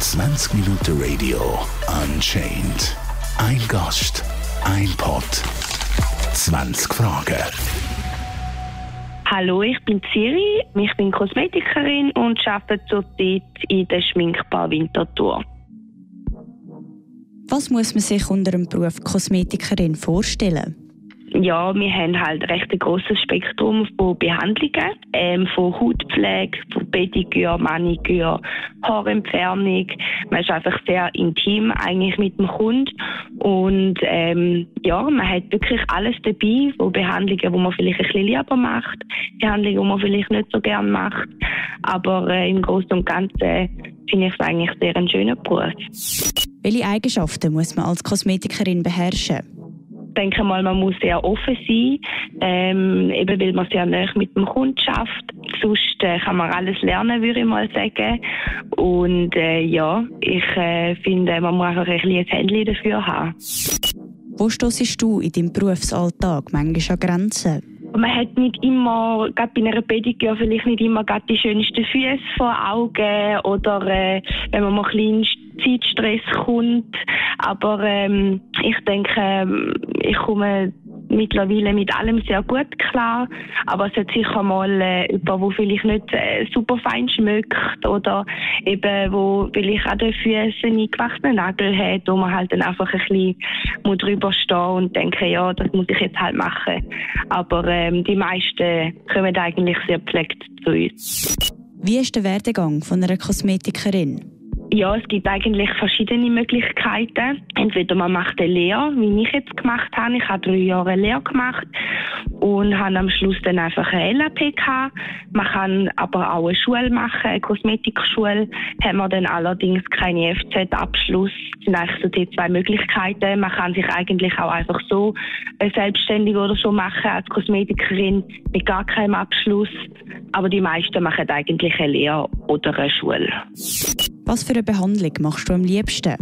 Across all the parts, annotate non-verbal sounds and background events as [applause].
20 Minuten Radio Unchained. Ein Gast, ein Pod, 20 Fragen. Hallo, ich bin Siri, ich bin Kosmetikerin und arbeite zurzeit in der Schminkbar Winterthur. Was muss man sich unter dem Beruf Kosmetikerin vorstellen? Ja, wir haben halt recht ein grosses Spektrum von Behandlungen, ähm, von Hautpflege, von Pediküre, Maniküre, Haarentfernung. Man ist einfach sehr intim eigentlich mit dem Kunden und ähm, ja, man hat wirklich alles dabei, von Behandlungen, wo man vielleicht ein bisschen lieber macht, Behandlungen, die man vielleicht nicht so gern macht, aber äh, im Großen und Ganzen finde ich es eigentlich sehr ein schöner Beruf. Welche Eigenschaften muss man als Kosmetikerin beherrschen? Ich denke mal, man muss sehr offen sein, ähm, eben weil man sehr nah mit dem Kunden schafft. Sonst äh, kann man alles lernen, würde ich mal sagen. Und äh, ja, ich äh, finde, man muss einfach ein bisschen ein Händchen dafür haben. Wo stoßest du in deinem Berufsalltag manchmal an Grenzen? Man hat nicht immer, gerade bei einer Pediküre, vielleicht nicht immer gerade die schönsten Füße vor Augen oder äh, wenn man mal ein bisschen Zeitstress kommt. Aber ähm, ich denke, ähm, ich komme mittlerweile mit allem sehr gut klar. Aber es hat sicher mal äh, jemand, der vielleicht nicht äh, super fein schmeckt oder eben, wo vielleicht auch dafür einen eingewachsenen Nagel hat, wo man halt dann einfach ein bisschen drüber stehen und denken, ja, das muss ich jetzt halt machen. Aber ähm, die meisten kommen eigentlich sehr gepflegt zu uns. Wie ist der Werdegang von einer Kosmetikerin? Ja, es gibt eigentlich verschiedene Möglichkeiten. Entweder man macht eine Lehre, wie ich jetzt gemacht habe. Ich habe drei Jahre eine Lehre gemacht und habe am Schluss dann einfach eine LAP gehabt. Man kann aber auch eine Schule machen, eine Kosmetikschule. Haben wir dann allerdings keinen FZ-Abschluss. Das sind eigentlich so die zwei Möglichkeiten. Man kann sich eigentlich auch einfach so selbstständig oder so machen als Kosmetikerin mit gar keinem Abschluss. Aber die meisten machen eigentlich eine Lehre oder eine Schule. Was für eine Behandlung machst du am liebsten?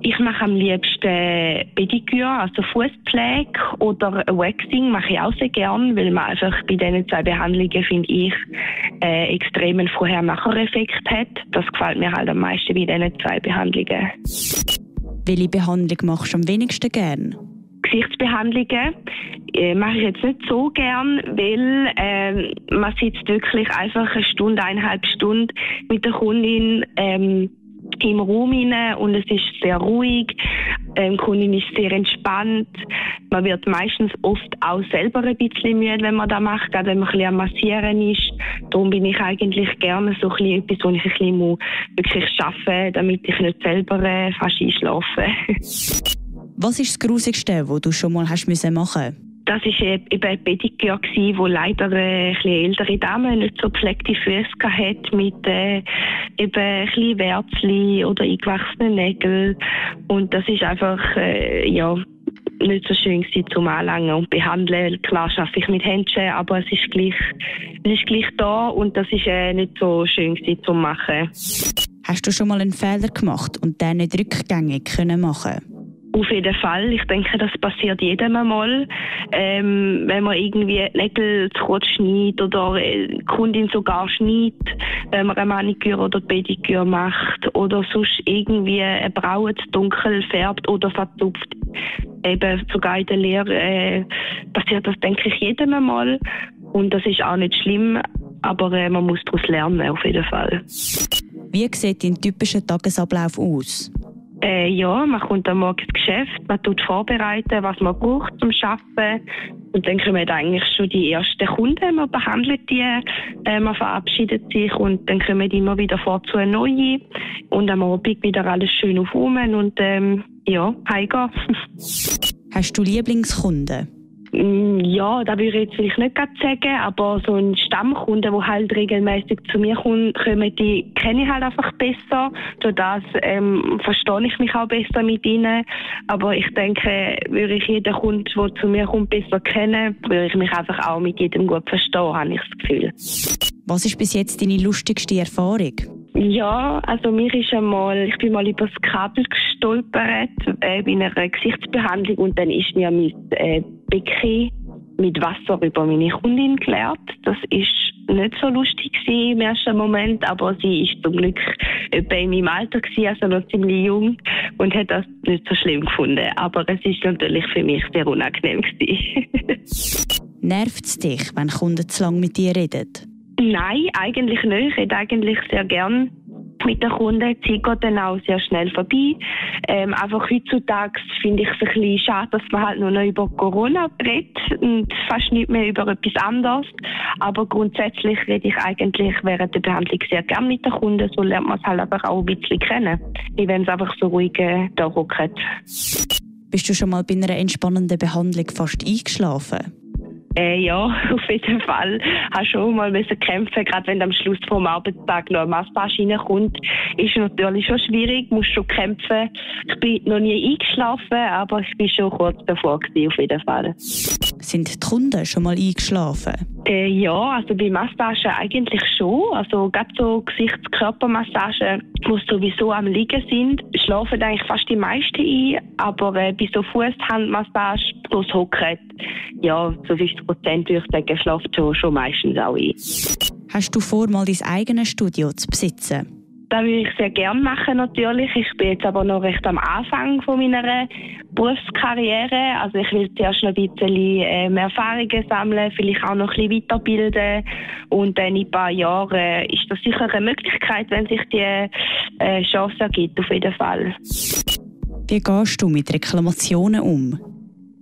Ich mache am liebsten Pediküre, also Fußpflege oder Waxing mache ich auch sehr gern, weil man einfach bei diesen zwei Behandlungen, finde ich, äh, extremen Vorher-Nachher-Effekt hat. Das gefällt mir halt am meisten bei diesen zwei Behandlungen. Welche Behandlung machst du am wenigsten gern? Gesichtsbehandlungen äh, mache ich jetzt nicht so gern, weil äh, man sitzt wirklich einfach eine Stunde, eineinhalb Stunden mit der Kundin ähm, im Raum rein und es ist sehr ruhig. Ähm, die Kundin ist sehr entspannt. Man wird meistens oft auch selber ein bisschen müde, wenn man das macht, gerade wenn man ein bisschen am Massieren ist. Darum bin ich eigentlich gerne so ein bisschen etwas, wo ich ein bisschen muss wirklich arbeiten damit ich nicht selber äh, fast einschlafe. Was ist das Grusigste, was du schon mal hast machen das war eben ein Pediküre, wo leider eine ältere Dame nicht so gepflegte Füße hatte, mit äh, eben ein Wärzchen oder eingewachsenen Nägeln. Und das ist einfach, äh, ja, nicht so schön gewesen zum Anlangen und behandeln. Klar schaffe ich mit Händchen, aber es ist gleich, es ist gleich da und das ist äh, nicht so schön gewesen zum Machen. Hast du schon mal einen Fehler gemacht und den nicht rückgängig können machen? Auf jeden Fall. Ich denke, das passiert jedem einmal. Ähm, wenn man irgendwie Nägel zu kurz schneidet oder die Kundin sogar schneidet, wenn man eine Maniküre oder Pediküre macht oder sonst irgendwie eine Braue zu dunkel färbt oder verzupft. Eben sogar in der Lehre äh, passiert das, denke ich, jedem einmal. Und das ist auch nicht schlimm, aber äh, man muss daraus lernen, auf jeden Fall. Wie sieht dein typischer Tagesablauf aus? Äh, ja, man kommt am Morgen ins Geschäft, man tut vorbereiten, was man braucht zum Arbeiten. Und dann kommen eigentlich schon die ersten Kunden, man behandelt die, äh, man verabschiedet sich und dann kommen immer wieder vor zu neuen. Und am Abend wieder alles schön auf und ähm, ja, heimgehen. Hast du Lieblingskunden? Mm, ja, da würde ich jetzt vielleicht nicht gerade sagen, aber so ein Stammkunde, der halt regelmäßig zu mir kommt, kommen, die kenne ich halt einfach besser. Durch das ähm, verstehe ich mich auch besser mit ihnen. Aber ich denke, würde ich jeden Kunden, der zu mir kommt, besser kennen, würde ich mich einfach auch mit jedem gut verstehen, habe ich das Gefühl. Was ist bis jetzt deine lustigste Erfahrung? Ja, also mir ist einmal, ich bin mal über das Kabel gestolpert äh, bei einer Gesichtsbehandlung und dann ist mir mein äh, Becken mit Wasser über meine Kundin gelernt. Das ist nicht so lustig im ersten Moment, aber sie ist zum Glück etwa in meinem Alter gewesen, also noch ziemlich jung und hat das nicht so schlimm gefunden. Aber es ist natürlich für mich sehr unangenehm [laughs] Nervt es dich, wenn Kunden zu lange mit dir reden? Nein, eigentlich nicht. Ich rede eigentlich sehr gern mit den Kunden. Die Zeit geht dann auch sehr schnell vorbei. Ähm, einfach heutzutage finde ich es ein bisschen schade, dass man halt nur noch über Corona redet und fast nicht mehr über etwas anderes. Aber grundsätzlich rede ich eigentlich während der Behandlung sehr gerne mit den Kunden. So lernt man es halt aber auch ein bisschen kennen, wie wenn es einfach so ruhig äh, da ruckelt. Bist du schon mal bei einer entspannenden Behandlung fast eingeschlafen? Äh, ja, [laughs] auf jeden Fall. Habe schon mal müssen kämpfen, gerade wenn am Schluss vom Arbeitstag noch eine Massage reinkommt, ist natürlich schon schwierig, muss schon kämpfen. Ich bin noch nie eingeschlafen, aber ich bin schon kurz davor gewesen, auf jeden Fall. Sind die Kunden schon mal eingeschlafen? Äh, ja, also bei Massagen eigentlich schon. Also gerade so Gesichts-Körpermassagen, wo sowieso am Liegen sind, schlafen eigentlich fast die meisten ein. Aber äh, bei so Fuß-Handmassage, es hocken, ja, so 50 Prozent würde ich sagen, schlaft schon, schon meistens auch ein. Hast du vor, mal dein eigenes Studio zu besitzen? Das würde ich sehr gerne machen natürlich. Ich bin jetzt aber noch recht am Anfang von meiner Berufskarriere. Also ich will zuerst noch ein bisschen ähm, Erfahrungen sammeln, vielleicht auch noch ein bisschen weiterbilden. Und dann in ein paar Jahren ist das sicher eine Möglichkeit, wenn sich die äh, Chance ergibt, auf jeden Fall. Wie gehst du mit Reklamationen um?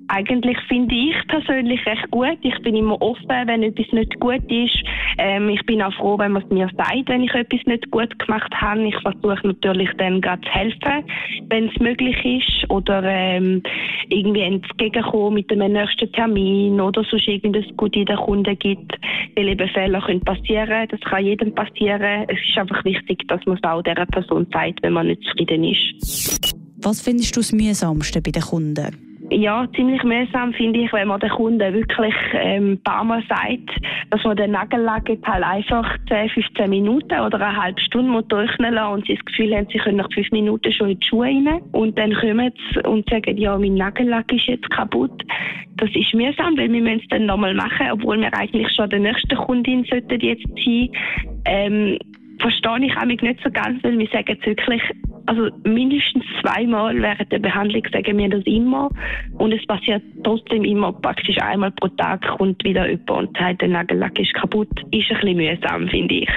Eigentlich finde ich persönlich recht gut. Ich bin immer offen, wenn etwas nicht gut ist. Ähm, ich bin auch froh, wenn man es mir sagt, wenn ich etwas nicht gut gemacht habe. Ich versuche natürlich dann gerade zu helfen, wenn es möglich ist. Oder ähm, irgendwie entgegenkommen mit dem nächsten Termin oder sonst irgendwas gut in den Kunden gibt. Weil eben Fehler können passieren. Das kann jedem passieren. Es ist einfach wichtig, dass man es auch dieser Person sagt, wenn man nicht zufrieden ist. Was findest du das mühsamste bei den Kunden? Ja, ziemlich mühsam finde ich, wenn man den Kunden wirklich ähm, ein paar Mal sagt, dass man den Nagellack halt einfach 10, 15 Minuten oder eine halbe Stunde muss durchnehmen lassen und sie das Gefühl haben, sie können nach fünf Minuten schon in die Schuhe rein. Und dann kommen sie und sagen, ja, mein Nagellack ist jetzt kaputt. Das ist mühsam, weil wir müssen es dann nochmal machen, obwohl wir eigentlich schon der nächste Kundin sollten jetzt sein. Ähm, verstehe ich auch nicht so ganz, weil wir sagen jetzt wirklich, also mindestens zweimal während der Behandlung sagen wir das immer und es passiert trotzdem immer praktisch einmal pro Tag kommt wieder jemand und sagt, der Nagellack ist kaputt. Ist ein bisschen mühsam, finde ich.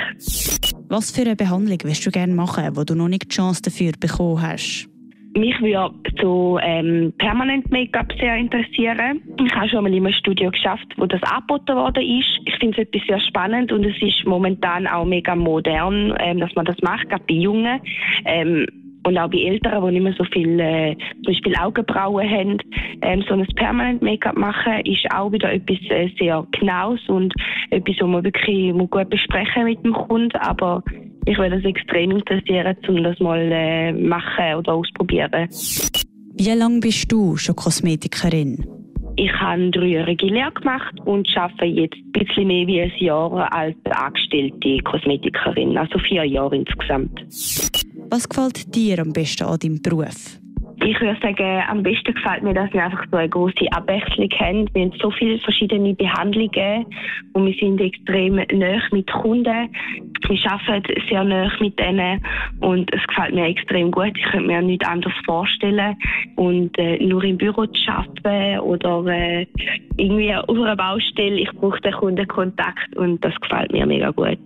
Was für eine Behandlung willst du gerne machen, wo du noch nicht die Chance dafür bekommen hast? Mich würde so ähm, permanent Make-up sehr interessieren. Ich habe schon mal in einem Studio geschafft, wo das angeboten worden ist. Ich finde es etwas sehr spannend und es ist momentan auch mega modern, ähm, dass man das macht, gerade bei Jungen. Ähm, und auch bei Älteren, die nicht mehr so viel äh, zum Beispiel Augenbrauen haben, ähm, so ein Permanent Make-up machen, ist auch wieder etwas äh, sehr Genaues und etwas, was man wirklich muss gut besprechen mit dem Kunden. Aber ich würde das extrem interessieren, um das mal äh, machen oder ausprobieren. Wie lange bist du schon Kosmetikerin? Ich habe eine dreijährige Lehre gemacht und arbeite jetzt ein bisschen mehr wie ein Jahr als angestellte Kosmetikerin, also vier Jahre insgesamt. Was gefällt dir am besten an deinem Beruf? Ich würde sagen, am besten gefällt mir, dass wir einfach so eine große Abwechslung haben. Wir haben so viele verschiedene Behandlungen und wir sind extrem nah mit Kunden. Wir arbeiten sehr nah mit denen und es gefällt mir extrem gut. Ich könnte mir nichts anderes vorstellen. Und äh, nur im Büro zu arbeiten oder äh, irgendwie auf einer Baustelle, ich brauche den Kundenkontakt und das gefällt mir mega gut.